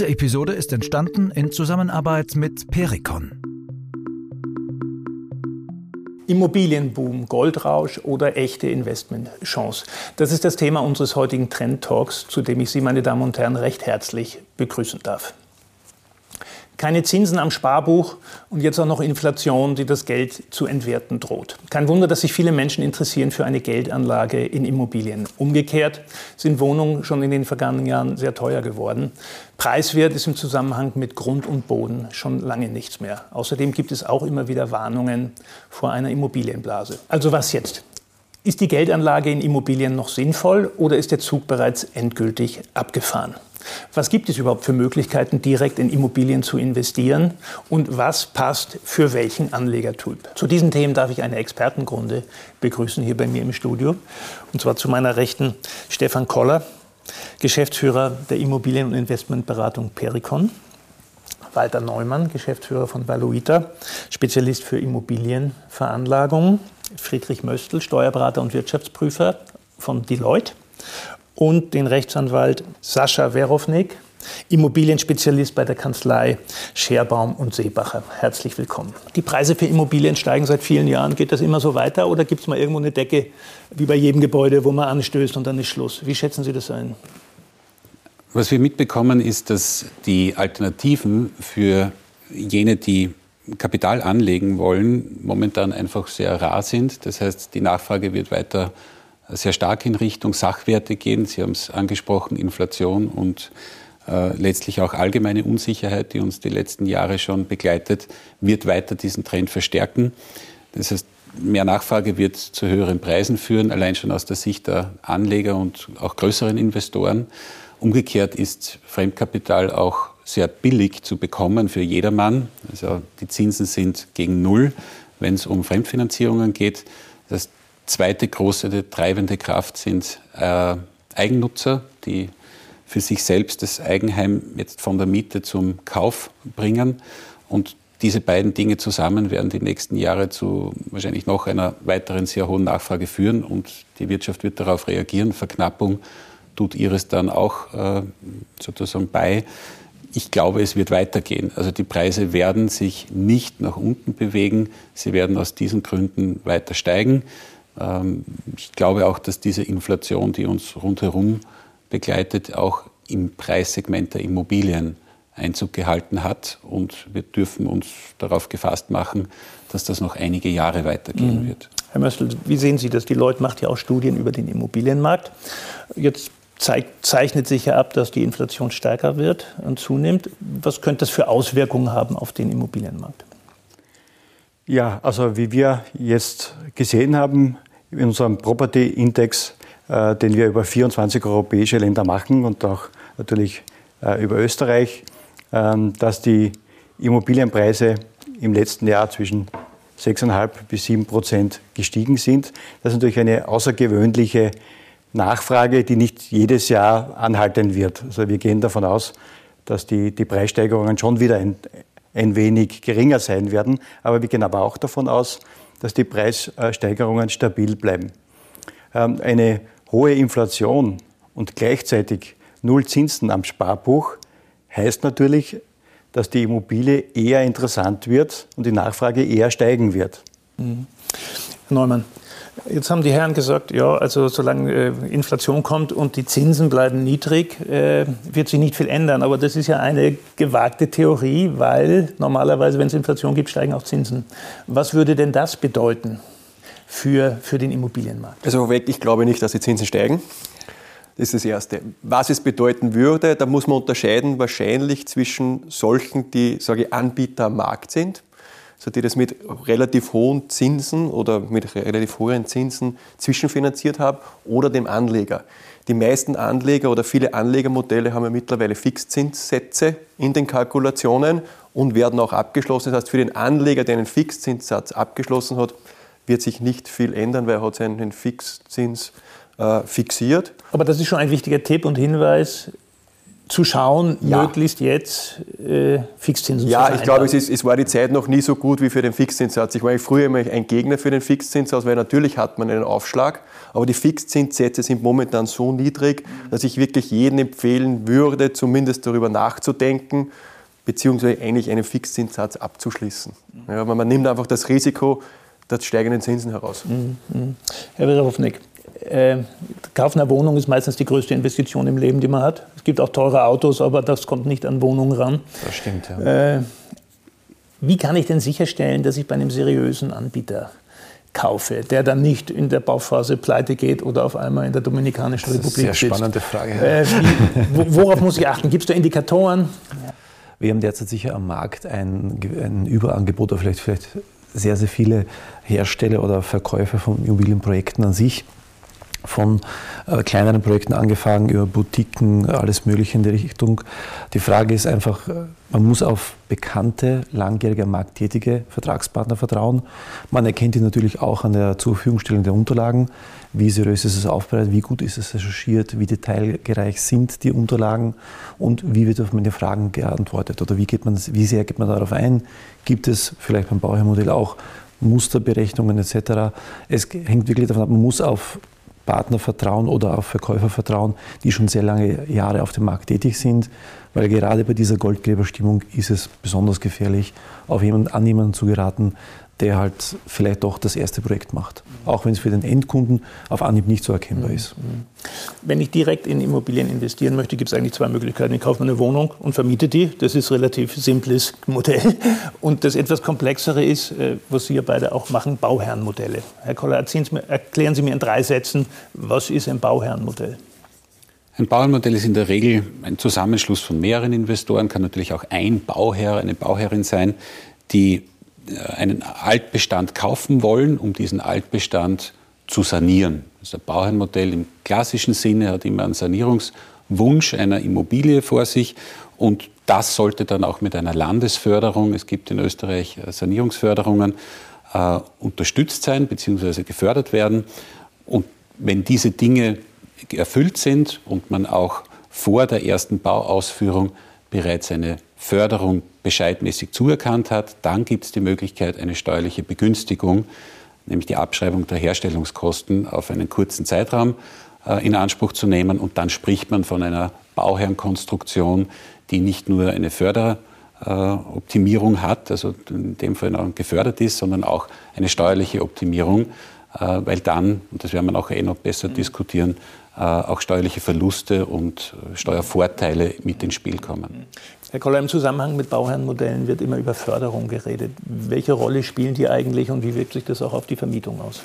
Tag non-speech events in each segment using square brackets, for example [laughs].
Diese Episode ist entstanden in Zusammenarbeit mit Pericon. Immobilienboom, Goldrausch oder echte Investmentchance? Das ist das Thema unseres heutigen Trend Talks, zu dem ich Sie, meine Damen und Herren, recht herzlich begrüßen darf. Keine Zinsen am Sparbuch und jetzt auch noch Inflation, die das Geld zu entwerten droht. Kein Wunder, dass sich viele Menschen interessieren für eine Geldanlage in Immobilien. Umgekehrt sind Wohnungen schon in den vergangenen Jahren sehr teuer geworden. Preiswert ist im Zusammenhang mit Grund und Boden schon lange nichts mehr. Außerdem gibt es auch immer wieder Warnungen vor einer Immobilienblase. Also was jetzt? Ist die Geldanlage in Immobilien noch sinnvoll oder ist der Zug bereits endgültig abgefahren? Was gibt es überhaupt für Möglichkeiten, direkt in Immobilien zu investieren? Und was passt für welchen Anlegertyp? Zu diesen Themen darf ich eine Expertengrunde begrüßen hier bei mir im Studio. Und zwar zu meiner Rechten Stefan Koller, Geschäftsführer der Immobilien- und Investmentberatung Pericon. Walter Neumann, Geschäftsführer von Valuita, Spezialist für Immobilienveranlagungen. Friedrich Möstl, Steuerberater und Wirtschaftsprüfer von Deloitte und den Rechtsanwalt Sascha Werownik, Immobilienspezialist bei der Kanzlei Scherbaum und Seebacher. Herzlich willkommen. Die Preise für Immobilien steigen seit vielen Jahren. Geht das immer so weiter oder gibt es mal irgendwo eine Decke, wie bei jedem Gebäude, wo man anstößt und dann ist Schluss? Wie schätzen Sie das ein? Was wir mitbekommen, ist, dass die Alternativen für jene, die Kapital anlegen wollen, momentan einfach sehr rar sind. Das heißt, die Nachfrage wird weiter sehr stark in Richtung Sachwerte gehen. Sie haben es angesprochen, Inflation und äh, letztlich auch allgemeine Unsicherheit, die uns die letzten Jahre schon begleitet, wird weiter diesen Trend verstärken. Das heißt, mehr Nachfrage wird zu höheren Preisen führen, allein schon aus der Sicht der Anleger und auch größeren Investoren. Umgekehrt ist Fremdkapital auch sehr billig zu bekommen für jedermann. Also die Zinsen sind gegen Null, wenn es um Fremdfinanzierungen geht. Das zweite große treibende Kraft sind äh, Eigennutzer, die für sich selbst das Eigenheim jetzt von der Miete zum Kauf bringen. Und diese beiden Dinge zusammen werden die nächsten Jahre zu wahrscheinlich noch einer weiteren sehr hohen Nachfrage führen und die Wirtschaft wird darauf reagieren. Verknappung tut ihres dann auch äh, sozusagen bei. Ich glaube, es wird weitergehen. Also die Preise werden sich nicht nach unten bewegen. Sie werden aus diesen Gründen weiter steigen. Ähm, ich glaube auch, dass diese Inflation, die uns rundherum begleitet, auch im Preissegment der Immobilien Einzug gehalten hat. Und wir dürfen uns darauf gefasst machen, dass das noch einige Jahre weitergehen mhm. wird. Herr Möstl, wie sehen Sie das? Die Leute macht ja auch Studien über den Immobilienmarkt. Jetzt zeigt, zeichnet sich ja ab, dass die Inflation stärker wird und zunimmt. Was könnte das für Auswirkungen haben auf den Immobilienmarkt? Ja, also wie wir jetzt gesehen haben in unserem Property Index, äh, den wir über 24 europäische Länder machen und auch natürlich äh, über Österreich, äh, dass die Immobilienpreise im letzten Jahr zwischen 6,5 bis 7 Prozent gestiegen sind. Das ist natürlich eine außergewöhnliche Nachfrage, die nicht jedes Jahr anhalten wird. Also wir gehen davon aus, dass die, die Preissteigerungen schon wieder ein, ein wenig geringer sein werden. Aber wir gehen aber auch davon aus, dass die Preissteigerungen stabil bleiben. Ähm, eine hohe Inflation und gleichzeitig Null Zinsen am Sparbuch heißt natürlich, dass die Immobilie eher interessant wird und die Nachfrage eher steigen wird. Mhm. Neumann, Jetzt haben die Herren gesagt, ja, also solange äh, Inflation kommt und die Zinsen bleiben niedrig, äh, wird sich nicht viel ändern. Aber das ist ja eine gewagte Theorie, weil normalerweise, wenn es Inflation gibt, steigen auch Zinsen. Was würde denn das bedeuten für, für den Immobilienmarkt? Also vorweg, ich glaube nicht, dass die Zinsen steigen. Das ist das Erste. Was es bedeuten würde, da muss man unterscheiden wahrscheinlich zwischen solchen, die sage Anbieter am Markt sind so die das mit relativ hohen Zinsen oder mit relativ hohen Zinsen zwischenfinanziert haben oder dem Anleger. Die meisten Anleger oder viele Anlegermodelle haben ja mittlerweile Fixzinssätze in den Kalkulationen und werden auch abgeschlossen. Das heißt, für den Anleger, der einen Fixzinssatz abgeschlossen hat, wird sich nicht viel ändern, weil er hat seinen Fixzins äh, fixiert. Aber das ist schon ein wichtiger Tipp und Hinweis zu schauen, ja. möglichst jetzt äh, Fixzinsen ja, zu Ja, ich glaube, es, es war die Zeit noch nie so gut wie für den Fixzinssatz. Ich war früher immer ein Gegner für den Fixzinssatz, weil natürlich hat man einen Aufschlag, aber die Fixzinssätze sind momentan so niedrig, dass ich wirklich jedem empfehlen würde, zumindest darüber nachzudenken, beziehungsweise eigentlich einen Fixzinssatz abzuschließen. Ja, man nimmt einfach das Risiko der steigenden Zinsen heraus. Mhm. mhm. Herr Werofnik, äh, Kaufen einer Wohnung ist meistens die größte Investition im Leben, die man hat. Es gibt auch teure Autos, aber das kommt nicht an Wohnungen ran. Das stimmt, ja. Äh, wie kann ich denn sicherstellen, dass ich bei einem seriösen Anbieter kaufe, der dann nicht in der Bauphase pleite geht oder auf einmal in der Dominikanischen Republik das ist eine sehr spannende Frage. Äh, wie, worauf muss ich achten? Gibt es da Indikatoren? Wir haben derzeit sicher am Markt ein, ein Überangebot oder vielleicht, vielleicht sehr, sehr viele Hersteller oder Verkäufer von Immobilienprojekten an sich von äh, kleineren Projekten angefangen, über Boutiquen, alles Mögliche in die Richtung. Die Frage ist einfach, äh, man muss auf bekannte, langjährige, markttätige Vertragspartner vertrauen. Man erkennt die natürlich auch an der zur Verfügungstellung der Unterlagen. Wie seriös ist es aufbereitet, wie gut ist es recherchiert, wie detailgereich sind die Unterlagen und wie wird auf meine Fragen geantwortet oder wie, geht man, wie sehr geht man darauf ein? Gibt es vielleicht beim Bauherrmodell auch Musterberechnungen etc. Es hängt wirklich davon ab, man muss auf Partner vertrauen oder auf Verkäufer vertrauen, die schon sehr lange Jahre auf dem Markt tätig sind, weil gerade bei dieser Goldgräberstimmung ist es besonders gefährlich, auf jemanden, an jemanden zu geraten, der halt vielleicht doch das erste Projekt macht. Auch wenn es für den Endkunden auf Anhieb nicht so erkennbar ist. Wenn ich direkt in Immobilien investieren möchte, gibt es eigentlich zwei Möglichkeiten. Ich kaufe eine Wohnung und vermiete die. Das ist ein relativ simples [laughs] Modell. Und das etwas komplexere ist, äh, was Sie ja beide auch machen, Bauherrenmodelle. Herr Koller, erklären Sie mir in drei Sätzen, was ist ein Bauherrenmodell? Ein Bauherrenmodell ist in der Regel ein Zusammenschluss von mehreren Investoren, kann natürlich auch ein Bauherr, eine Bauherrin sein, die einen Altbestand kaufen wollen, um diesen Altbestand zu sanieren. Das Bauherrenmodell im klassischen Sinne hat immer einen Sanierungswunsch einer Immobilie vor sich und das sollte dann auch mit einer Landesförderung, es gibt in Österreich äh, Sanierungsförderungen, äh, unterstützt sein bzw. gefördert werden. Und wenn diese Dinge erfüllt sind und man auch vor der ersten Bauausführung bereits eine Förderung bescheidmäßig zuerkannt hat, dann gibt es die Möglichkeit, eine steuerliche Begünstigung, nämlich die Abschreibung der Herstellungskosten auf einen kurzen Zeitraum äh, in Anspruch zu nehmen. Und dann spricht man von einer Bauherrenkonstruktion, die nicht nur eine Förderoptimierung äh, hat, also in dem Fall gefördert ist, sondern auch eine steuerliche Optimierung, äh, weil dann, und das werden wir auch eh noch besser mhm. diskutieren, auch steuerliche Verluste und Steuervorteile mit ins Spiel kommen. Herr Koller, im Zusammenhang mit Bauherrenmodellen wird immer über Förderung geredet. Welche Rolle spielen die eigentlich und wie wirkt sich das auch auf die Vermietung aus?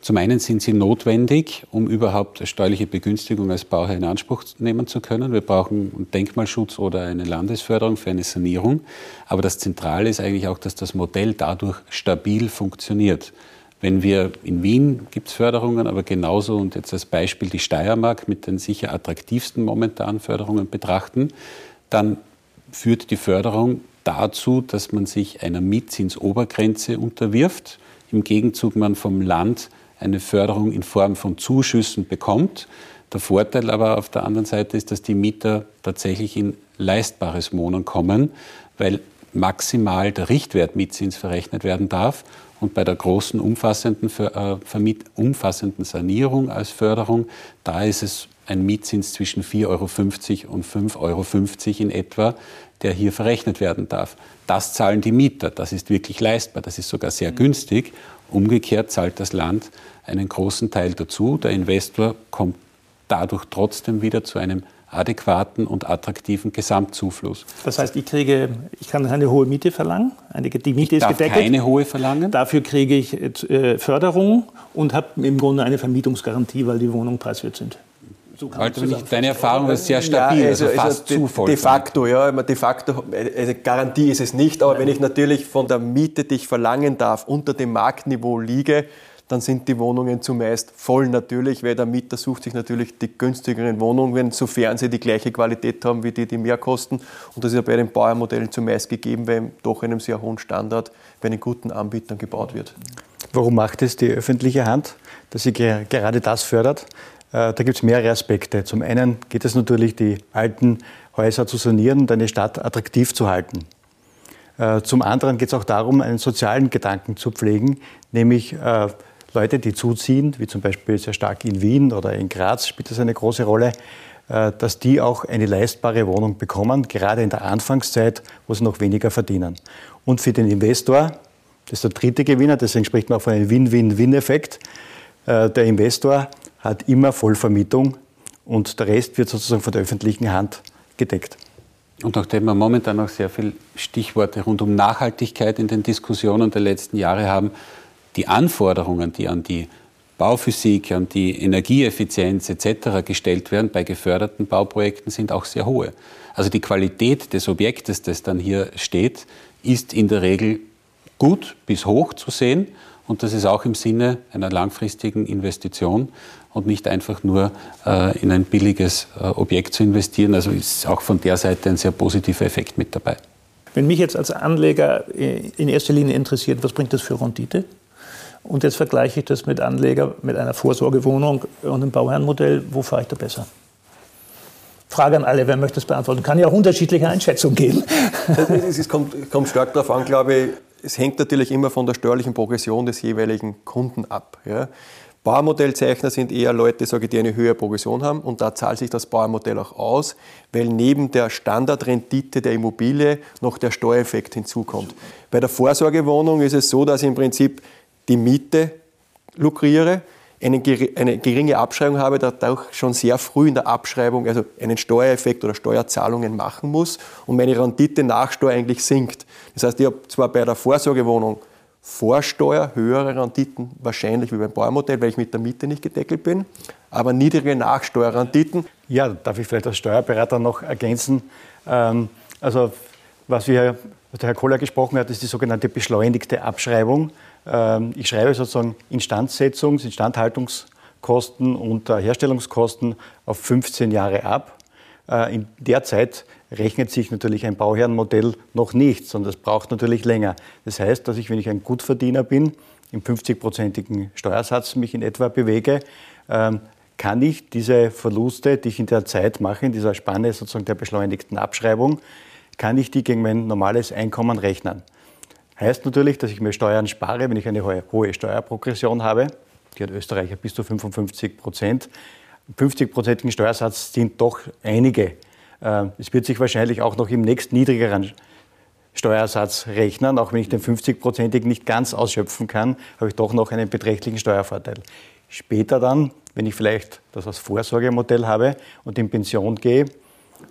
Zum einen sind sie notwendig, um überhaupt steuerliche Begünstigung als Bauherr in Anspruch nehmen zu können. Wir brauchen Denkmalschutz oder eine Landesförderung für eine Sanierung. Aber das Zentrale ist eigentlich auch, dass das Modell dadurch stabil funktioniert. Wenn wir in Wien gibt es Förderungen, aber genauso und jetzt als Beispiel die Steiermark mit den sicher attraktivsten momentanen Förderungen betrachten, dann führt die Förderung dazu, dass man sich einer Mietzinsobergrenze unterwirft. Im Gegenzug man vom Land eine Förderung in Form von Zuschüssen bekommt. Der Vorteil aber auf der anderen Seite ist, dass die Mieter tatsächlich in leistbares Wohnen kommen, weil maximal der Richtwert Mietzins verrechnet werden darf. Und bei der großen umfassenden, äh, umfassenden Sanierung als Förderung, da ist es ein Mietzins zwischen 4,50 Euro und 5,50 Euro in etwa, der hier verrechnet werden darf. Das zahlen die Mieter, das ist wirklich leistbar, das ist sogar sehr mhm. günstig. Umgekehrt zahlt das Land einen großen Teil dazu. Der Investor kommt dadurch trotzdem wieder zu einem adäquaten und attraktiven Gesamtzufluss. Das heißt, ich kriege, ich kann eine hohe Miete verlangen, eine, die Miete ich ist gedeckt. keine hohe verlangen. Dafür kriege ich äh, Förderung und habe im Grunde eine Vermietungsgarantie, weil die Wohnungen preiswert sind. So also deine Erfahrung ist sehr stabil, ja, also, also, fast also zu voll. De facto, ja, de facto, eine Garantie ist es nicht, aber Nein. wenn ich natürlich von der Miete, die ich verlangen darf, unter dem Marktniveau liege, dann sind die Wohnungen zumeist voll natürlich, weil der Mieter sucht sich natürlich die günstigeren Wohnungen, sofern sie die gleiche Qualität haben wie die, die mehr kosten. Und das ist ja bei den Bauernmodellen zumeist gegeben, weil doch einem sehr hohen Standard bei den guten Anbietern gebaut wird. Warum macht es die öffentliche Hand, dass sie gerade das fördert? Da gibt es mehrere Aspekte. Zum einen geht es natürlich, die alten Häuser zu sanieren und eine Stadt attraktiv zu halten. Zum anderen geht es auch darum, einen sozialen Gedanken zu pflegen, nämlich Leute, die zuziehen, wie zum Beispiel sehr stark in Wien oder in Graz spielt das eine große Rolle, äh, dass die auch eine leistbare Wohnung bekommen, gerade in der Anfangszeit, wo sie noch weniger verdienen. Und für den Investor, das ist der dritte Gewinner, deswegen spricht man auch von einem Win-Win-Win-Effekt, äh, der Investor hat immer Vollvermietung und der Rest wird sozusagen von der öffentlichen Hand gedeckt. Und nachdem wir momentan noch sehr viele Stichworte rund um Nachhaltigkeit in den Diskussionen der letzten Jahre haben, die Anforderungen, die an die Bauphysik, an die Energieeffizienz etc. gestellt werden bei geförderten Bauprojekten, sind auch sehr hohe. Also die Qualität des Objektes, das dann hier steht, ist in der Regel gut bis hoch zu sehen. Und das ist auch im Sinne einer langfristigen Investition und nicht einfach nur äh, in ein billiges äh, Objekt zu investieren. Also ist auch von der Seite ein sehr positiver Effekt mit dabei. Wenn mich jetzt als Anleger äh, in erster Linie interessiert, was bringt das für Rendite? Und jetzt vergleiche ich das mit Anleger, mit einer Vorsorgewohnung und einem Bauherrenmodell. Wo fahre ich da besser? Frage an alle, wer möchte das beantworten? Kann ja auch unterschiedliche Einschätzungen geben. Es kommt, kommt stark darauf an, glaube ich. Es hängt natürlich immer von der steuerlichen Progression des jeweiligen Kunden ab. Ja. Bauernmodellzeichner sind eher Leute, sage ich, die eine höhere Progression haben und da zahlt sich das Bauernmodell auch aus, weil neben der Standardrendite der Immobilie noch der Steuereffekt hinzukommt. Bei der Vorsorgewohnung ist es so, dass ich im Prinzip die Miete lukriere, eine, eine geringe Abschreibung habe, dadurch schon sehr früh in der Abschreibung also einen Steuereffekt oder Steuerzahlungen machen muss und meine Rendite nach Steuer eigentlich sinkt. Das heißt, ich habe zwar bei der Vorsorgewohnung vor Steuer höhere Renditen wahrscheinlich wie beim Bauernmodell, weil ich mit der Miete nicht gedeckelt bin, aber niedrige Nachsteuerrenditen. Ja, darf ich vielleicht als Steuerberater noch ergänzen. Ähm, also was, wir, was der Herr Kohler gesprochen hat, ist die sogenannte beschleunigte Abschreibung. Ähm, ich schreibe sozusagen Instandsetzungs-, Instandhaltungskosten und äh, Herstellungskosten auf 15 Jahre ab. Äh, in der Zeit rechnet sich natürlich ein Bauherrenmodell noch nicht, sondern es braucht natürlich länger. Das heißt, dass ich, wenn ich ein Gutverdiener bin, im 50-prozentigen Steuersatz mich in etwa bewege, ähm, kann ich diese Verluste, die ich in der Zeit mache, in dieser Spanne sozusagen der beschleunigten Abschreibung, kann ich die gegen mein normales Einkommen rechnen. Heißt natürlich, dass ich mir Steuern spare, wenn ich eine hohe Steuerprogression habe. Die hat Österreich bis zu 55 Prozent. 50-prozentigen Steuersatz sind doch einige. Äh, es wird sich wahrscheinlich auch noch im nächsten niedrigeren Steuersatz rechnen. Auch wenn ich den 50-prozentigen nicht ganz ausschöpfen kann, habe ich doch noch einen beträchtlichen Steuervorteil. Später dann, wenn ich vielleicht das als Vorsorgemodell habe und in Pension gehe,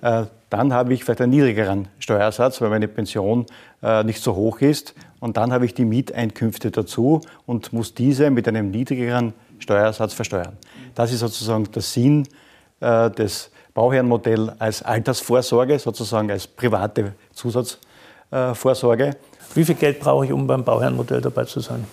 dann habe ich vielleicht einen niedrigeren Steuersatz, weil meine Pension äh, nicht so hoch ist. Und dann habe ich die Mieteinkünfte dazu und muss diese mit einem niedrigeren Steuersatz versteuern. Das ist sozusagen der Sinn äh, des Bauherrenmodells als Altersvorsorge, sozusagen als private Zusatzvorsorge. Wie viel Geld brauche ich, um beim Bauherrenmodell dabei zu sein?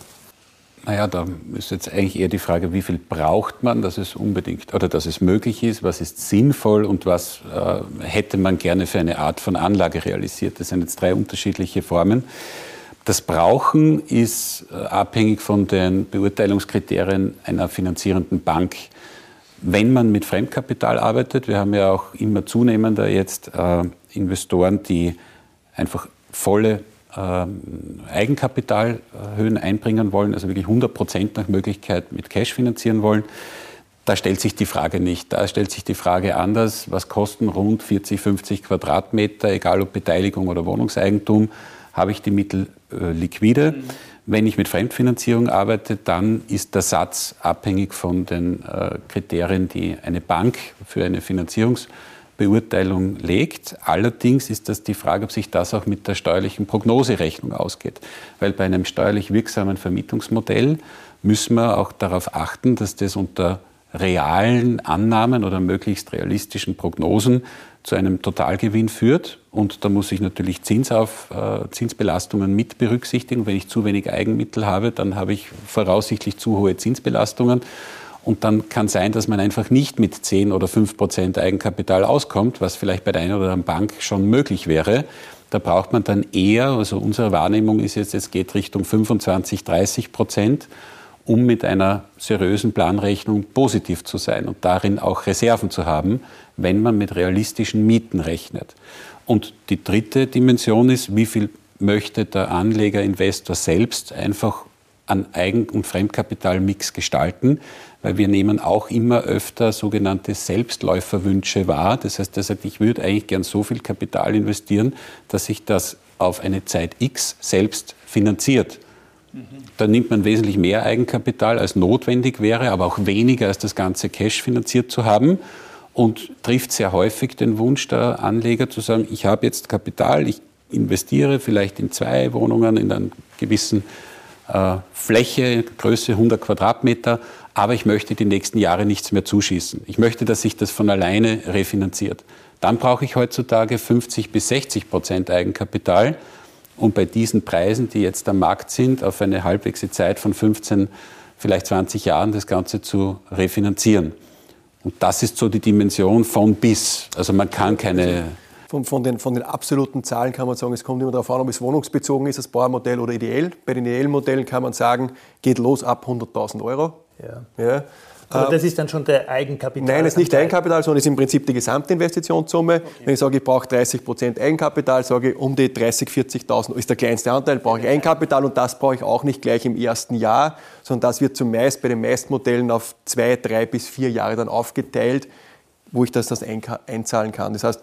Naja, da ist jetzt eigentlich eher die Frage, wie viel braucht man, dass es unbedingt oder dass es möglich ist, was ist sinnvoll und was äh, hätte man gerne für eine Art von Anlage realisiert. Das sind jetzt drei unterschiedliche Formen. Das Brauchen ist äh, abhängig von den Beurteilungskriterien einer finanzierenden Bank. Wenn man mit Fremdkapital arbeitet, wir haben ja auch immer zunehmender jetzt äh, Investoren, die einfach volle Eigenkapitalhöhen einbringen wollen, also wirklich 100 Prozent nach Möglichkeit mit Cash finanzieren wollen. Da stellt sich die Frage nicht. Da stellt sich die Frage anders, was kosten rund 40, 50 Quadratmeter, egal ob Beteiligung oder Wohnungseigentum, habe ich die Mittel äh, liquide. Mhm. Wenn ich mit Fremdfinanzierung arbeite, dann ist der Satz abhängig von den äh, Kriterien, die eine Bank für eine Finanzierungs- Beurteilung legt. Allerdings ist das die Frage, ob sich das auch mit der steuerlichen Prognoserechnung ausgeht. Weil bei einem steuerlich wirksamen Vermietungsmodell müssen wir auch darauf achten, dass das unter realen Annahmen oder möglichst realistischen Prognosen zu einem Totalgewinn führt. Und da muss ich natürlich Zins auf, äh, Zinsbelastungen mit berücksichtigen. Wenn ich zu wenig Eigenmittel habe, dann habe ich voraussichtlich zu hohe Zinsbelastungen. Und dann kann sein, dass man einfach nicht mit 10 oder 5 Prozent Eigenkapital auskommt, was vielleicht bei der einen oder anderen Bank schon möglich wäre. Da braucht man dann eher, also unsere Wahrnehmung ist jetzt, es geht Richtung 25, 30 Prozent. um mit einer seriösen Planrechnung positiv zu sein und darin auch Reserven zu haben, wenn man mit realistischen Mieten rechnet. Und die dritte Dimension ist, wie viel möchte der Anleger, Investor selbst einfach an Eigen- und Fremdkapitalmix gestalten, weil wir nehmen auch immer öfter sogenannte Selbstläuferwünsche wahr. Das heißt, er sagt, ich würde eigentlich gern so viel Kapital investieren, dass sich das auf eine Zeit X selbst finanziert. Da nimmt man wesentlich mehr Eigenkapital, als notwendig wäre, aber auch weniger als das ganze Cash finanziert zu haben und trifft sehr häufig den Wunsch der Anleger zu sagen, ich habe jetzt Kapital, ich investiere vielleicht in zwei Wohnungen in einer gewissen äh, Fläche, Größe 100 Quadratmeter, aber ich möchte die nächsten Jahre nichts mehr zuschießen. Ich möchte, dass sich das von alleine refinanziert. Dann brauche ich heutzutage 50 bis 60 Prozent Eigenkapital. Und bei diesen Preisen, die jetzt am Markt sind, auf eine halbwegs Zeit von 15, vielleicht 20 Jahren das Ganze zu refinanzieren. Und das ist so die Dimension von bis. Also man kann keine von, von, den, von den absoluten Zahlen kann man sagen, es kommt immer darauf an, ob es wohnungsbezogen ist, das Bauernmodell oder ideell. Bei den ideellen Modellen kann man sagen, geht los ab 100.000 Euro. Ja. ja. Aber das ist dann schon der Eigenkapital? Nein, es ist nicht Eigenkapital, sondern es ist im Prinzip die Gesamtinvestitionssumme. Okay. Wenn ich sage, ich brauche 30 Prozent Eigenkapital, sage ich, um die 30, 40.000 ist der kleinste Anteil, brauche ich Eigenkapital und das brauche ich auch nicht gleich im ersten Jahr, sondern das wird zumeist bei den meisten Modellen auf zwei, drei bis vier Jahre dann aufgeteilt, wo ich das, das einzahlen kann. Das heißt,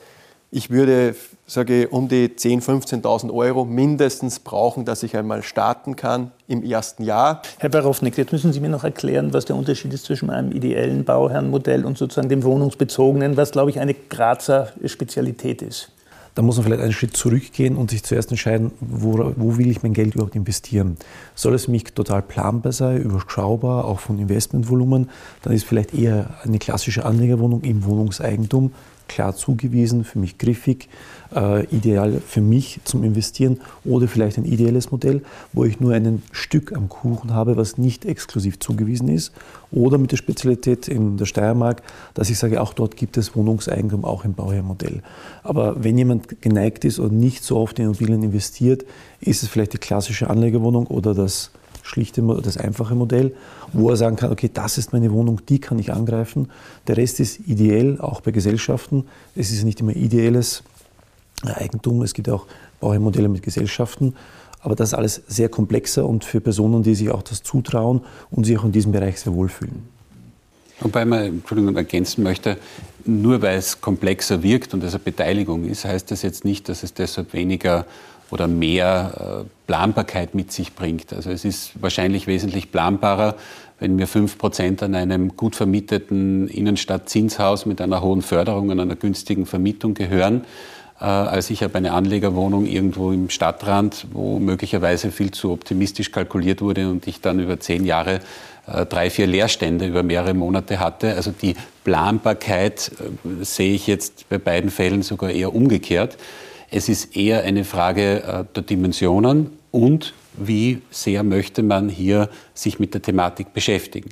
ich würde, sage ich, um die 10.000, 15.000 Euro mindestens brauchen, dass ich einmal starten kann im ersten Jahr. Herr Barownik, jetzt müssen Sie mir noch erklären, was der Unterschied ist zwischen einem ideellen Bauherrenmodell und sozusagen dem wohnungsbezogenen, was, glaube ich, eine Grazer Spezialität ist. Da muss man vielleicht einen Schritt zurückgehen und sich zuerst entscheiden, wo, wo, will ich mein Geld überhaupt investieren. Soll es mich total planbar sein, überschaubar, auch von Investmentvolumen, dann ist vielleicht eher eine klassische Anlegerwohnung im Wohnungseigentum klar zugewiesen, für mich griffig, äh, ideal für mich zum Investieren oder vielleicht ein ideelles Modell, wo ich nur ein Stück am Kuchen habe, was nicht exklusiv zugewiesen ist oder mit der Spezialität in der Steiermark, dass ich sage, auch dort gibt es Wohnungseigentum, auch im Bauherrmodell. Aber wenn jemand geneigt ist und nicht so oft in Immobilien investiert, ist es vielleicht die klassische Anlegerwohnung oder das schlichte, das einfache Modell, wo er sagen kann, okay, das ist meine Wohnung, die kann ich angreifen. Der Rest ist ideell, auch bei Gesellschaften. Es ist nicht immer ideelles Eigentum, es gibt auch Bauherrmodelle mit Gesellschaften. Aber das ist alles sehr komplexer und für Personen, die sich auch das zutrauen und sich auch in diesem Bereich sehr wohlfühlen. Wobei man Entschuldigung, ergänzen möchte, nur weil es komplexer wirkt und es eine Beteiligung ist, heißt das jetzt nicht, dass es deshalb weniger oder mehr äh, Planbarkeit mit sich bringt. Also es ist wahrscheinlich wesentlich planbarer, wenn mir 5% an einem gut vermieteten Innenstadtzinshaus mit einer hohen Förderung und einer günstigen Vermietung gehören, äh, als ich habe eine Anlegerwohnung irgendwo im Stadtrand, wo möglicherweise viel zu optimistisch kalkuliert wurde und ich dann über zehn Jahre äh, drei, vier Leerstände über mehrere Monate hatte. Also die Planbarkeit sehe ich jetzt bei beiden Fällen sogar eher umgekehrt. Es ist eher eine Frage äh, der Dimensionen und wie sehr möchte man hier sich mit der Thematik beschäftigen.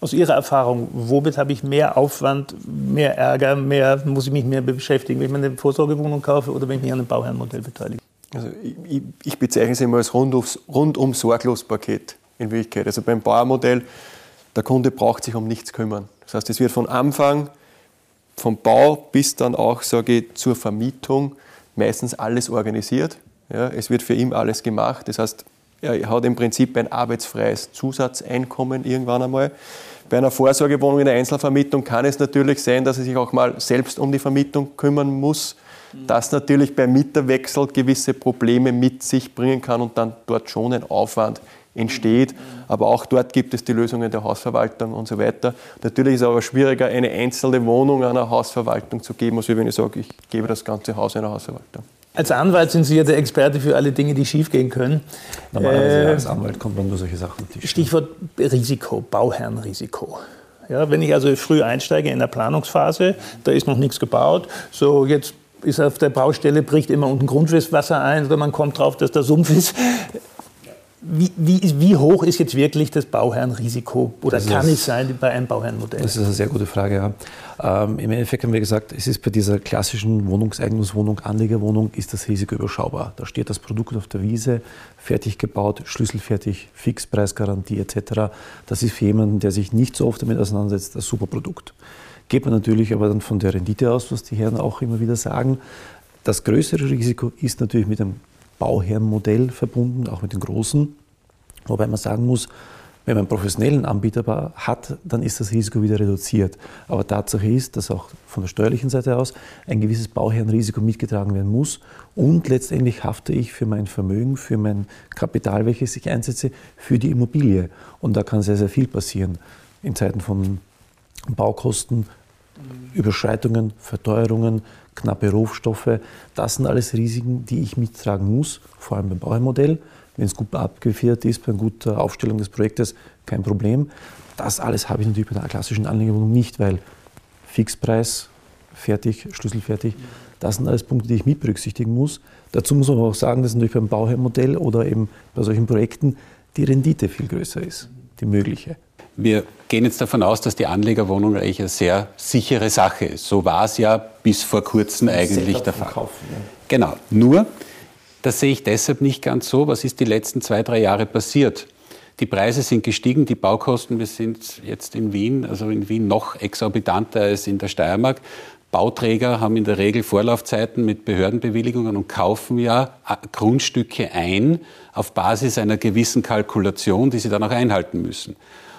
Aus Ihrer Erfahrung, womit habe ich mehr Aufwand, mehr Ärger, mehr, muss ich mich mehr beschäftigen, wenn ich eine Vorsorgewohnung kaufe oder wenn ich mich an einem Bauherrenmodell beteilige? Also ich, ich bezeichne es immer als rundum sorglos Paket in Wirklichkeit. Also beim Bauermodell, der Kunde braucht sich um nichts kümmern. Das heißt, es wird von Anfang, vom Bau bis dann auch, sage ich, zur Vermietung meistens alles organisiert. Ja, es wird für ihn alles gemacht. Das heißt, er hat im Prinzip ein arbeitsfreies Zusatzeinkommen irgendwann einmal. Bei einer Vorsorgewohnung in der Einzelvermietung kann es natürlich sein, dass er sich auch mal selbst um die Vermietung kümmern muss. Das natürlich beim Mieterwechsel gewisse Probleme mit sich bringen kann und dann dort schon ein Aufwand entsteht. Aber auch dort gibt es die Lösungen der Hausverwaltung und so weiter. Natürlich ist es aber schwieriger, eine einzelne Wohnung einer Hausverwaltung zu geben, als wenn ich sage, ich gebe das ganze Haus einer Hausverwaltung. Als Anwalt sind Sie ja der Experte für alle Dinge, die schiefgehen können. Normalerweise äh, als Anwalt kommt man nur solche Sachen. Stichwort Risiko, Bauherrenrisiko. Ja, wenn ich also früh einsteige in der Planungsphase, da ist noch nichts gebaut, so jetzt ist auf der Baustelle, bricht immer unten Grundwasser ein oder man kommt drauf, dass da Sumpf ist Wie, wie, wie, hoch ist jetzt wirklich das Bauherrenrisiko oder das kann es sein bei einem Bauherrenmodell? Das ist eine sehr gute Frage. Ja. Ähm, Im Endeffekt haben wir gesagt, es ist bei dieser klassischen Wohnungseignungswohnung, Anlegerwohnung, ist das Risiko überschaubar. Da steht das Produkt auf der Wiese, fertig gebaut, schlüsselfertig, Fixpreisgarantie etc. Das ist für jemanden, der sich nicht so oft damit auseinandersetzt, ein super Produkt. Geht man natürlich aber dann von der Rendite aus, was die Herren auch immer wieder sagen. Das größere Risiko ist natürlich mit einem Bauherrenmodell verbunden, auch mit den großen. Wobei man sagen muss, wenn man einen professionellen Anbieter hat, dann ist das Risiko wieder reduziert. Aber Tatsache ist, dass auch von der steuerlichen Seite aus ein gewisses Bauherrenrisiko mitgetragen werden muss. Und letztendlich hafte ich für mein Vermögen, für mein Kapital, welches ich einsetze, für die Immobilie. Und da kann sehr, sehr viel passieren in Zeiten von Baukosten, Überschreitungen, Verteuerungen, knappe Rohstoffe. Das sind alles Risiken, die ich mittragen muss, vor allem beim Bauherrmodell. Wenn es gut abgeführt ist, bei guten Aufstellung des Projektes, kein Problem. Das alles habe ich natürlich bei einer klassischen Anlegerwohnung nicht, weil Fixpreis, fertig, schlüsselfertig, das sind alles Punkte, die ich mit berücksichtigen muss. Dazu muss man aber auch sagen, dass natürlich beim Bauherrmodell oder eben bei solchen Projekten die Rendite viel größer ist, die mögliche. Wir gehen jetzt davon aus, dass die Anlegerwohnung eigentlich eine sehr sichere Sache ist. So war es ja bis vor kurzem eigentlich der Fall. Kaufen, ja. Genau. Nur, das sehe ich deshalb nicht ganz so. Was ist die letzten zwei, drei Jahre passiert? Die Preise sind gestiegen, die Baukosten, wir sind jetzt in Wien, also in Wien noch exorbitanter als in der Steiermark. Bauträger haben in der Regel Vorlaufzeiten mit Behördenbewilligungen und kaufen ja Grundstücke ein auf Basis einer gewissen Kalkulation, die sie dann auch einhalten müssen.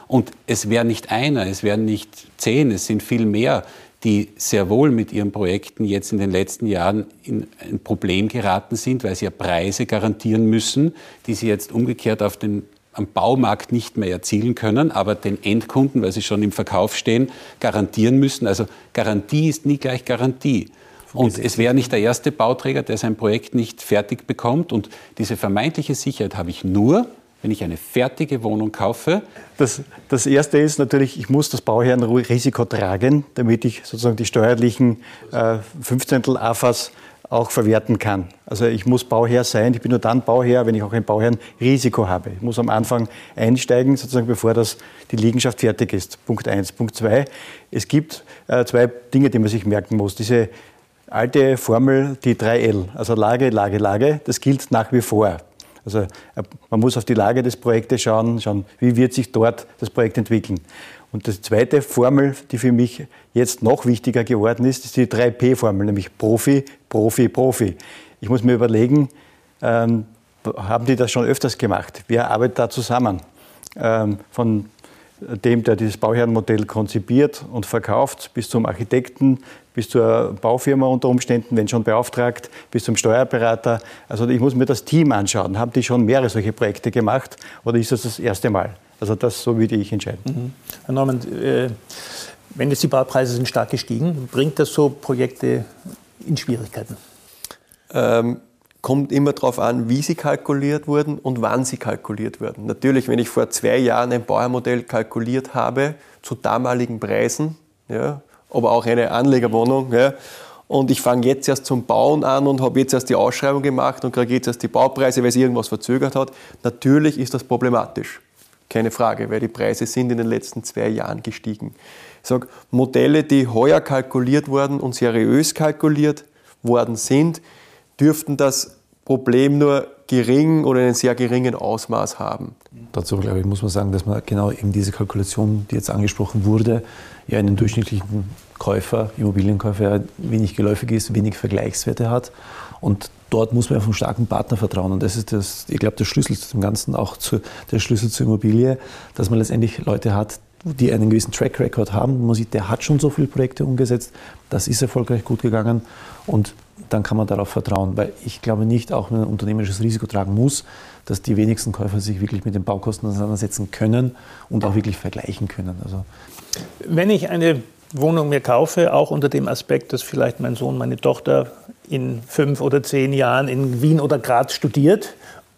Und es wäre nicht einer, es wären nicht zehn, es sind viel mehr, die sehr wohl mit ihren Projekten jetzt in den letzten Jahren in ein Problem geraten sind, weil sie ja Preise garantieren müssen, die sie jetzt umgekehrt auf den am Baumarkt nicht mehr erzielen können, aber den Endkunden, weil sie schon im Verkauf stehen, garantieren müssen. Also Garantie ist nie gleich Garantie. Und es wäre nicht der erste Bauträger, der sein Projekt nicht fertig bekommt. Und diese vermeintliche Sicherheit habe ich nur, wenn ich eine fertige Wohnung kaufe? Das, das Erste ist natürlich, ich muss das Bauherrenrisiko tragen, damit ich sozusagen die steuerlichen äh, 15. AFAs auch verwerten kann. Also ich muss Bauherr sein. Ich bin nur dann Bauherr, wenn ich auch ein Bauherrenrisiko habe. Ich muss am Anfang einsteigen, sozusagen bevor das, die Liegenschaft fertig ist. Punkt eins. Punkt zwei. Es gibt äh, zwei Dinge, die man sich merken muss. Diese alte Formel, die 3L, also Lage, Lage, Lage, das gilt nach wie vor. Also äh, man muss auf die Lage des Projektes schauen, schauen, wie wird sich dort das Projekt entwickeln. Und die zweite Formel, die für mich jetzt noch wichtiger geworden ist, ist die 3P-Formel, nämlich Profi, Profi, Profi. Ich muss mir überlegen, ähm, haben die das schon öfters gemacht? Wer arbeitet da zusammen? Ähm, von dem, der dieses Bauherrenmodell konzipiert und verkauft, bis zum Architekten, bis zur Baufirma unter Umständen, wenn schon beauftragt, bis zum Steuerberater. Also ich muss mir das Team anschauen. Haben die schon mehrere solche Projekte gemacht oder ist das das erste Mal? Also das, so würde ich entscheiden. Mhm. Herr Norman, äh, wenn jetzt die Baupreise sind stark gestiegen, bringt das so Projekte in Schwierigkeiten? Ähm, kommt immer darauf an, wie sie kalkuliert wurden und wann sie kalkuliert wurden. Natürlich, wenn ich vor zwei Jahren ein Bauermodell kalkuliert habe, zu damaligen Preisen, ja, aber auch eine Anlegerwohnung, ja, und ich fange jetzt erst zum Bauen an und habe jetzt erst die Ausschreibung gemacht und kriege jetzt erst die Baupreise, weil sich irgendwas verzögert hat. Natürlich ist das problematisch. Keine Frage, weil die Preise sind in den letzten zwei Jahren gestiegen. Ich sage, Modelle, die heuer kalkuliert wurden und seriös kalkuliert worden sind, dürften das Problem nur gering oder einen sehr geringen Ausmaß haben. Dazu, glaube ich, muss man sagen, dass man genau eben diese Kalkulation, die jetzt angesprochen wurde, ja einen durchschnittlichen Käufer, Immobilienkäufer wenig geläufig ist, wenig Vergleichswerte hat. Und dort muss man auf einen starken Partner vertrauen. Und das ist das, ich glaube, der Schlüssel zum Ganzen, auch zu, der Schlüssel zur Immobilie, dass man letztendlich Leute hat, die einen gewissen Track Record haben. Man sieht, der hat schon so viele Projekte umgesetzt, das ist erfolgreich gut gegangen und dann kann man darauf vertrauen. Weil ich glaube nicht, auch wenn man ein unternehmerisches Risiko tragen muss, dass die wenigsten Käufer sich wirklich mit den Baukosten auseinandersetzen können und auch wirklich vergleichen können. Also wenn ich eine Wohnung mir kaufe, auch unter dem Aspekt, dass vielleicht mein Sohn, meine Tochter in fünf oder zehn Jahren in Wien oder Graz studiert,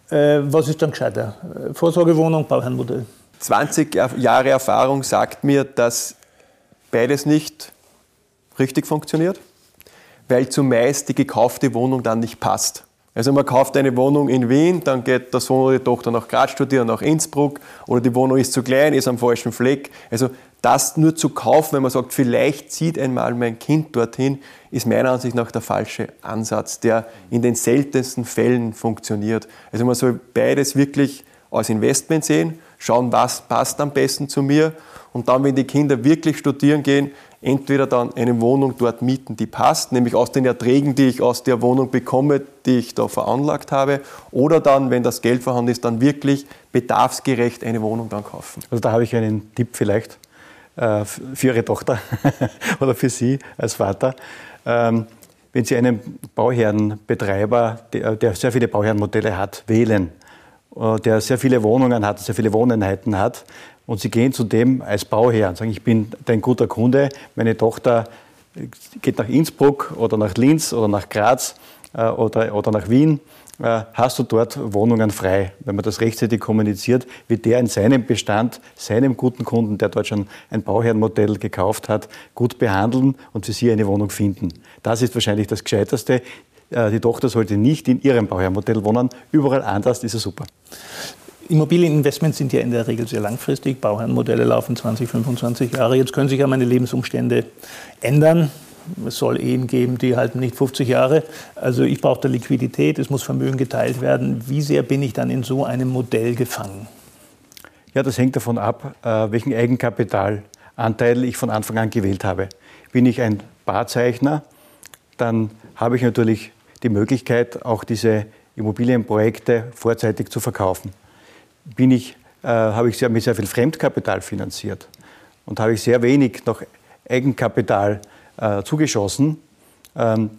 äh, was ist dann gescheiter? Vorsorgewohnung, Bauherrenmodell? 20 Jahre Erfahrung sagt mir, dass beides nicht richtig funktioniert, weil zumeist die gekaufte Wohnung dann nicht passt. Also man kauft eine Wohnung in Wien, dann geht der Sohn oder die Tochter nach Graz studieren, nach Innsbruck oder die Wohnung ist zu klein, ist am falschen Fleck. Also das nur zu kaufen, wenn man sagt, vielleicht zieht einmal mein Kind dorthin, ist meiner Ansicht nach der falsche Ansatz, der in den seltensten Fällen funktioniert. Also man soll beides wirklich als Investment sehen, schauen, was passt am besten zu mir und dann, wenn die Kinder wirklich studieren gehen, entweder dann eine Wohnung dort mieten, die passt, nämlich aus den Erträgen, die ich aus der Wohnung bekomme, die ich da veranlagt habe, oder dann, wenn das Geld vorhanden ist, dann wirklich bedarfsgerecht eine Wohnung dann kaufen. Also da habe ich einen Tipp vielleicht äh, für Ihre Tochter [laughs] oder für Sie als Vater. Ähm, wenn Sie einen Bauherrenbetreiber, der sehr viele Bauherrenmodelle hat, wählen, äh, der sehr viele Wohnungen hat, sehr viele Wohneinheiten hat, und Sie gehen zu dem als Bauherr und sagen, ich bin dein guter Kunde, meine Tochter geht nach Innsbruck oder nach Linz oder nach Graz äh, oder, oder nach Wien, äh, hast du dort Wohnungen frei. Wenn man das rechtzeitig kommuniziert, wird der in seinem Bestand, seinem guten Kunden, der dort schon ein Bauherrenmodell gekauft hat, gut behandeln und für sie eine Wohnung finden. Das ist wahrscheinlich das Gescheiterste. Äh, die Tochter sollte nicht in ihrem Bauherrenmodell wohnen, überall anders ist es super. Immobilieninvestments sind ja in der Regel sehr langfristig. Bauherrenmodelle laufen 20, 25 Jahre. Jetzt können sich ja meine Lebensumstände ändern. Es soll Ehen geben, die halten nicht 50 Jahre. Also ich brauche da Liquidität, es muss Vermögen geteilt werden. Wie sehr bin ich dann in so einem Modell gefangen? Ja, das hängt davon ab, äh, welchen Eigenkapitalanteil ich von Anfang an gewählt habe. Bin ich ein Barzeichner, dann habe ich natürlich die Möglichkeit, auch diese Immobilienprojekte vorzeitig zu verkaufen bin ich, äh, habe ich sehr, mit sehr viel Fremdkapital finanziert und habe ich sehr wenig noch Eigenkapital äh, zugeschossen, ähm,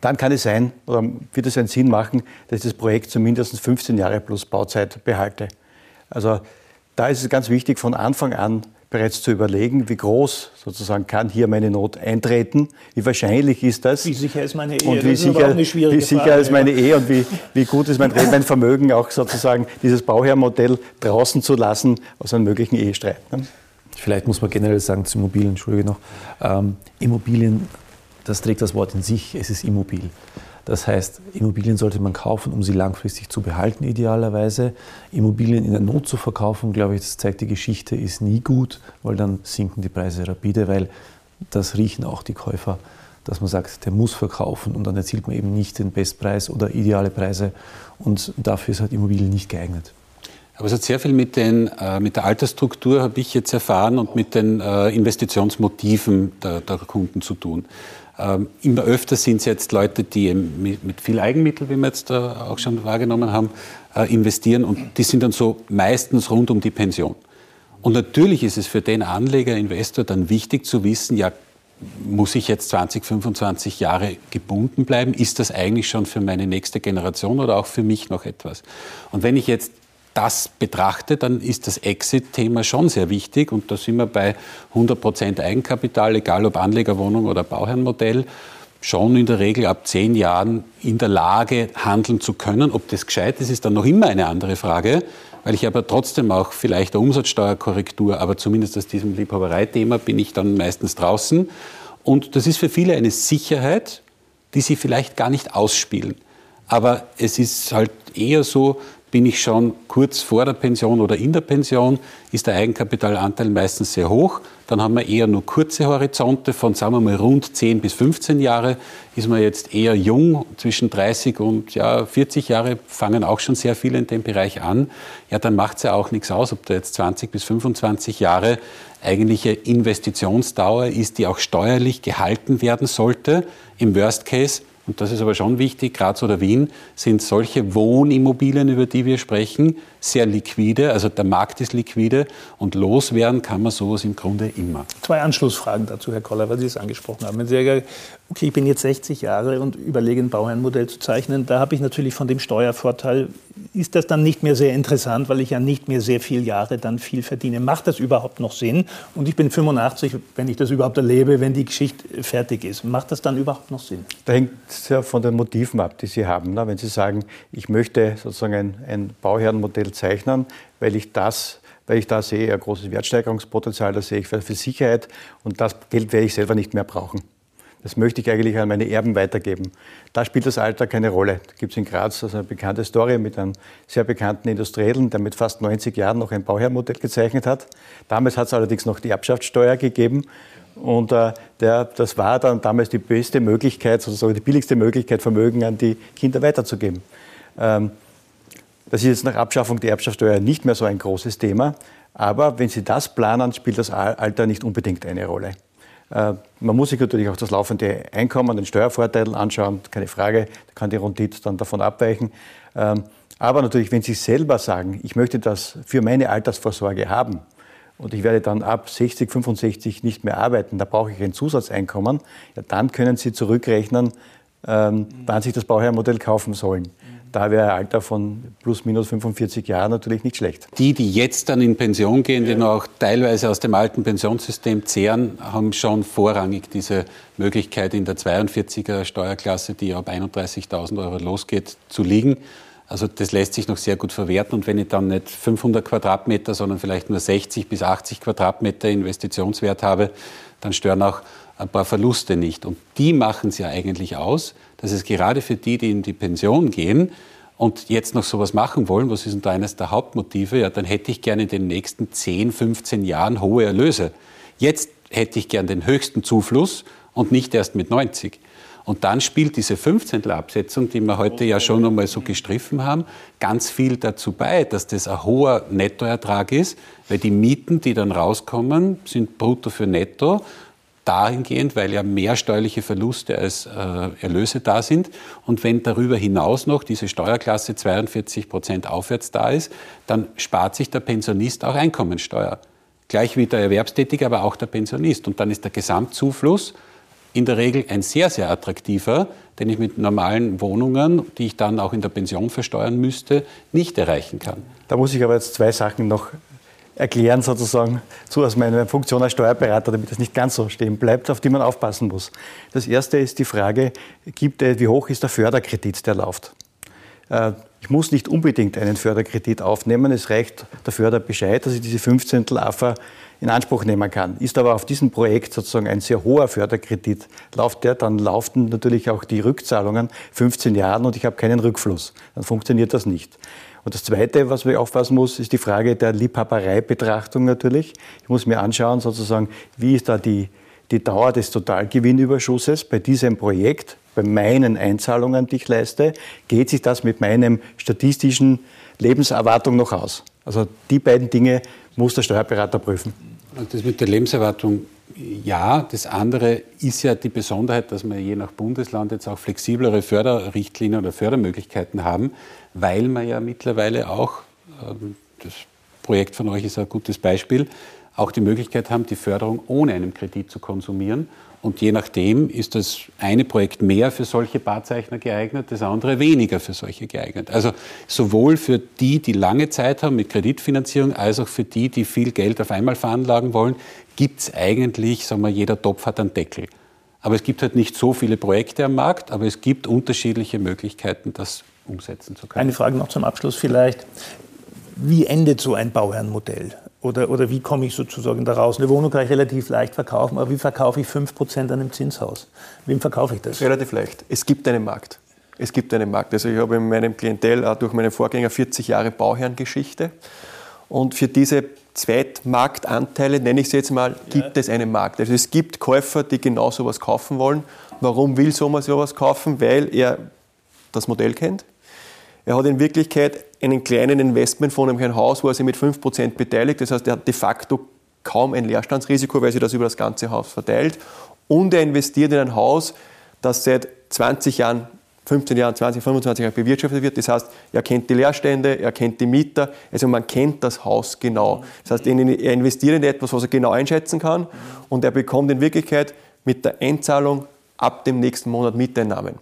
dann kann es sein, oder wird es einen Sinn machen, dass ich das Projekt zumindest 15 Jahre plus Bauzeit behalte. Also da ist es ganz wichtig, von Anfang an bereits zu überlegen, wie groß sozusagen kann hier meine Not eintreten, wie wahrscheinlich ist das. Wie sicher ist meine Ehe? Und wie sicher, wie sicher Frage, ist meine ja. Ehe und wie, wie gut ist mein, mein Vermögen, auch sozusagen dieses Bauherrmodell draußen zu lassen aus einem möglichen Ehestreit. Ne? Vielleicht muss man generell sagen zu Immobilien, entschuldige noch, ähm, Immobilien, das trägt das Wort in sich, es ist immobil. Das heißt, Immobilien sollte man kaufen, um sie langfristig zu behalten, idealerweise. Immobilien in der Not zu verkaufen, glaube ich, das zeigt die Geschichte, ist nie gut, weil dann sinken die Preise rapide, weil das riechen auch die Käufer, dass man sagt, der muss verkaufen und dann erzielt man eben nicht den Bestpreis oder ideale Preise und dafür ist halt Immobilien nicht geeignet. Aber es hat sehr viel mit, den, äh, mit der Altersstruktur, habe ich jetzt erfahren, und mit den äh, Investitionsmotiven der, der Kunden zu tun. Ähm, immer öfter sind es jetzt Leute, die mit, mit, viel Eigenmittel, wie wir jetzt äh, auch schon wahrgenommen haben, äh, investieren und die sind dann so meistens rund um die Pension. Und natürlich ist es für den Anleger, Investor dann wichtig zu wissen, ja, muss ich jetzt 20, 25 Jahre gebunden bleiben? Ist das eigentlich schon für meine nächste Generation oder auch für mich noch etwas? Und wenn ich jetzt das betrachte, dann ist das Exit-Thema schon sehr wichtig. Und da sind wir bei 100% Eigenkapital, egal ob Anlegerwohnung oder Bauherrenmodell, schon in der Regel ab zehn Jahren in der Lage, handeln zu können. Ob das gescheit ist, ist dann noch immer eine andere Frage, weil ich aber trotzdem auch vielleicht eine Umsatzsteuerkorrektur, aber zumindest aus diesem Liebhabereithema bin ich dann meistens draußen. Und das ist für viele eine Sicherheit, die sie vielleicht gar nicht ausspielen. Aber es ist halt eher so, bin ich schon kurz vor der Pension oder in der Pension, ist der Eigenkapitalanteil meistens sehr hoch. Dann haben wir eher nur kurze Horizonte von, sagen wir mal, rund 10 bis 15 Jahre. Ist man jetzt eher jung, zwischen 30 und ja, 40 Jahre, fangen auch schon sehr viele in dem Bereich an. Ja, dann macht es ja auch nichts aus, ob da jetzt 20 bis 25 Jahre eigentliche Investitionsdauer ist, die auch steuerlich gehalten werden sollte. Im Worst Case und das ist aber schon wichtig, Graz oder Wien, sind solche Wohnimmobilien, über die wir sprechen, sehr liquide. Also der Markt ist liquide und loswerden kann man sowas im Grunde immer. Zwei Anschlussfragen dazu, Herr Koller, weil Sie es angesprochen haben. Wenn Sie okay, ich bin jetzt 60 Jahre und überlege, ein Bauherrenmodell zu zeichnen, da habe ich natürlich von dem Steuervorteil, ist das dann nicht mehr sehr interessant, weil ich ja nicht mehr sehr viele Jahre dann viel verdiene. Macht das überhaupt noch Sinn? Und ich bin 85, wenn ich das überhaupt erlebe, wenn die Geschichte fertig ist. Macht das dann überhaupt noch Sinn? Da hängt es ja von den Motiven ab, die Sie haben. Ne? Wenn Sie sagen, ich möchte sozusagen ein, ein Bauherrenmodell zeichnen, weil ich das weil ich da sehe ein großes Wertsteigerungspotenzial, da sehe ich für Sicherheit und das Geld werde ich selber nicht mehr brauchen. Das möchte ich eigentlich an meine Erben weitergeben. Da spielt das Alter keine Rolle. Da gibt es in Graz also eine bekannte Story mit einem sehr bekannten Industriellen, der mit fast 90 Jahren noch ein Bauherrmodell gezeichnet hat. Damals hat es allerdings noch die Erbschaftssteuer gegeben. Und äh, der, das war dann damals die beste Möglichkeit, sozusagen die billigste Möglichkeit, Vermögen an die Kinder weiterzugeben. Ähm, das ist jetzt nach Abschaffung der Erbschaftssteuer nicht mehr so ein großes Thema. Aber wenn Sie das planen, spielt das Alter nicht unbedingt eine Rolle. Äh, man muss sich natürlich auch das laufende Einkommen, den Steuervorteil anschauen, keine Frage, da kann die Rundit dann davon abweichen. Ähm, aber natürlich, wenn Sie selber sagen, ich möchte das für meine Altersvorsorge haben und ich werde dann ab 60, 65 nicht mehr arbeiten, da brauche ich ein Zusatzeinkommen, ja, dann können Sie zurückrechnen, ähm, wann Sie das Bauherrmodell kaufen sollen da wäre ein Alter von plus minus 45 Jahren natürlich nicht schlecht. Die, die jetzt dann in Pension gehen, die noch teilweise aus dem alten Pensionssystem zehren, haben schon vorrangig diese Möglichkeit in der 42er Steuerklasse, die ab 31.000 Euro losgeht, zu liegen. Also das lässt sich noch sehr gut verwerten. Und wenn ich dann nicht 500 Quadratmeter, sondern vielleicht nur 60 bis 80 Quadratmeter Investitionswert habe, dann stören auch ein paar Verluste nicht. Und die machen es ja eigentlich aus, dass es gerade für die, die in die Pension gehen und jetzt noch sowas machen wollen, was ist denn da eines der Hauptmotive? Ja, dann hätte ich gerne in den nächsten 10, 15 Jahren hohe Erlöse. Jetzt hätte ich gern den höchsten Zufluss und nicht erst mit 90. Und dann spielt diese 15. Absetzung, die wir heute ja schon einmal so gestriffen haben, ganz viel dazu bei, dass das ein hoher Nettoertrag ist, weil die Mieten, die dann rauskommen, sind brutto für netto dahingehend, weil ja mehr steuerliche Verluste als äh, Erlöse da sind. Und wenn darüber hinaus noch diese Steuerklasse 42 Prozent aufwärts da ist, dann spart sich der Pensionist auch Einkommensteuer. Gleich wie der Erwerbstätige, aber auch der Pensionist. Und dann ist der Gesamtzufluss in der Regel ein sehr, sehr attraktiver, den ich mit normalen Wohnungen, die ich dann auch in der Pension versteuern müsste, nicht erreichen kann. Da muss ich aber jetzt zwei Sachen noch erklären, sozusagen, so aus meiner Funktion als Steuerberater, damit das nicht ganz so stehen bleibt, auf die man aufpassen muss. Das erste ist die Frage, gibt, wie hoch ist der Förderkredit, der läuft? Äh, ich muss nicht unbedingt einen Förderkredit aufnehmen, es reicht der Förderbescheid, dass ich diese 15. AFA in Anspruch nehmen kann. Ist aber auf diesem Projekt sozusagen ein sehr hoher Förderkredit, läuft der, dann laufen natürlich auch die Rückzahlungen 15 Jahre und ich habe keinen Rückfluss. Dann funktioniert das nicht. Und das Zweite, was man aufpassen muss, ist die Frage der Liebhabereibetrachtung natürlich. Ich muss mir anschauen, sozusagen, wie ist da die, die Dauer des Totalgewinnüberschusses bei diesem Projekt, bei meinen Einzahlungen, die ich leiste, geht sich das mit meinem statistischen Lebenserwartung noch aus? Also die beiden Dinge muss der Steuerberater prüfen. Und das mit der Lebenserwartung, ja. Das andere ist ja die Besonderheit, dass wir je nach Bundesland jetzt auch flexiblere Förderrichtlinien oder Fördermöglichkeiten haben weil man ja mittlerweile auch, ähm, das Projekt von euch ist ein gutes Beispiel, auch die Möglichkeit haben, die Förderung ohne einen Kredit zu konsumieren. Und je nachdem ist das eine Projekt mehr für solche Barzeichner geeignet, das andere weniger für solche geeignet. Also sowohl für die, die lange Zeit haben mit Kreditfinanzierung, als auch für die, die viel Geld auf einmal veranlagen wollen, gibt es eigentlich, sagen wir, jeder Topf hat einen Deckel. Aber es gibt halt nicht so viele Projekte am Markt, aber es gibt unterschiedliche Möglichkeiten, das umsetzen zu können. Eine Frage noch zum Abschluss vielleicht. Wie endet so ein Bauherrenmodell? Oder, oder wie komme ich sozusagen da raus? Eine Wohnung kann ich relativ leicht verkaufen, aber wie verkaufe ich 5% an einem Zinshaus? Wem verkaufe ich das? Relativ leicht. Es gibt einen Markt. Es gibt einen Markt. Also ich habe in meinem Klientel auch durch meinen Vorgänger 40 Jahre Bauherrengeschichte. Und für diese Zweitmarktanteile, nenne ich sie jetzt mal, gibt ja. es einen Markt. Also es gibt Käufer, die genau sowas kaufen wollen. Warum will so sowas kaufen? Weil er das Modell kennt, er hat in Wirklichkeit einen kleinen Investmentfonds, nämlich ein Haus, wo er sich mit 5% beteiligt. Das heißt, er hat de facto kaum ein Leerstandsrisiko, weil sich das über das ganze Haus verteilt. Und er investiert in ein Haus, das seit 20 Jahren, 15 Jahren, 20, 25 Jahren bewirtschaftet wird. Das heißt, er kennt die Leerstände, er kennt die Mieter, also man kennt das Haus genau. Das heißt, er investiert in etwas, was er genau einschätzen kann und er bekommt in Wirklichkeit mit der Einzahlung ab dem nächsten Monat Mieteinnahmen.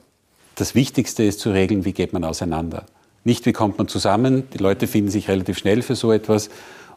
Das Wichtigste ist zu regeln, wie geht man auseinander. Nicht, wie kommt man zusammen. Die Leute finden sich relativ schnell für so etwas.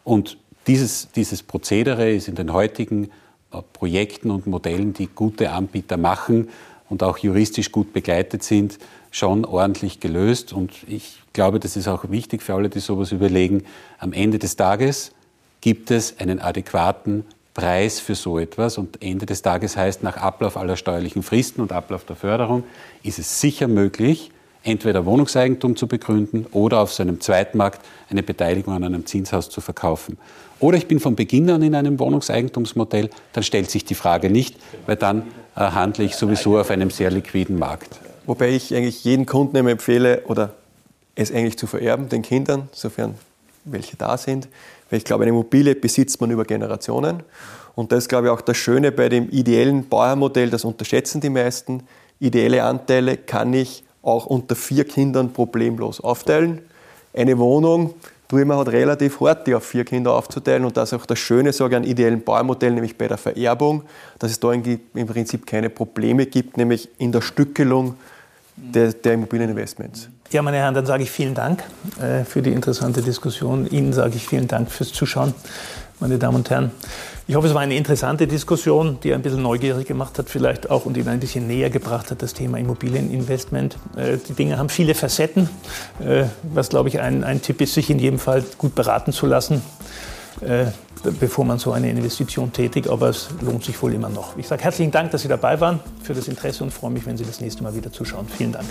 Und dieses, dieses Prozedere ist in den heutigen äh, Projekten und Modellen, die gute Anbieter machen und auch juristisch gut begleitet sind, schon ordentlich gelöst. Und ich glaube, das ist auch wichtig für alle, die sowas überlegen. Am Ende des Tages gibt es einen adäquaten Preis für so etwas und Ende des Tages heißt, nach Ablauf aller steuerlichen Fristen und Ablauf der Förderung ist es sicher möglich, entweder Wohnungseigentum zu begründen oder auf so einem Zweitmarkt eine Beteiligung an einem Zinshaus zu verkaufen. Oder ich bin von Beginn an in einem Wohnungseigentumsmodell, dann stellt sich die Frage nicht, weil dann äh, handle ich sowieso auf einem sehr liquiden Markt. Wobei ich eigentlich jeden Kunden immer empfehle, oder es eigentlich zu vererben, den Kindern, sofern welche da sind. Weil ich glaube, eine Immobilie besitzt man über Generationen. Und das ist, glaube ich, auch das Schöne bei dem ideellen Bauernmodell, das unterschätzen die meisten. Ideelle Anteile kann ich auch unter vier Kindern problemlos aufteilen. Eine Wohnung tue ich mir relativ hart, die auf vier Kinder aufzuteilen. Und das ist auch das Schöne sage ich, an ideellen Bauernmodell, nämlich bei der Vererbung, dass es da im Prinzip keine Probleme gibt, nämlich in der Stückelung der, der Immobilieninvestments. Ja, meine Herren, dann sage ich vielen Dank äh, für die interessante Diskussion. Ihnen sage ich vielen Dank fürs Zuschauen, meine Damen und Herren. Ich hoffe, es war eine interessante Diskussion, die ein bisschen neugierig gemacht hat, vielleicht auch und Ihnen ein bisschen näher gebracht hat, das Thema Immobilieninvestment. Äh, die Dinge haben viele Facetten, äh, was, glaube ich, ein, ein Tipp ist, sich in jedem Fall gut beraten zu lassen, äh, bevor man so eine Investition tätigt. Aber es lohnt sich wohl immer noch. Ich sage herzlichen Dank, dass Sie dabei waren, für das Interesse und freue mich, wenn Sie das nächste Mal wieder zuschauen. Vielen Dank.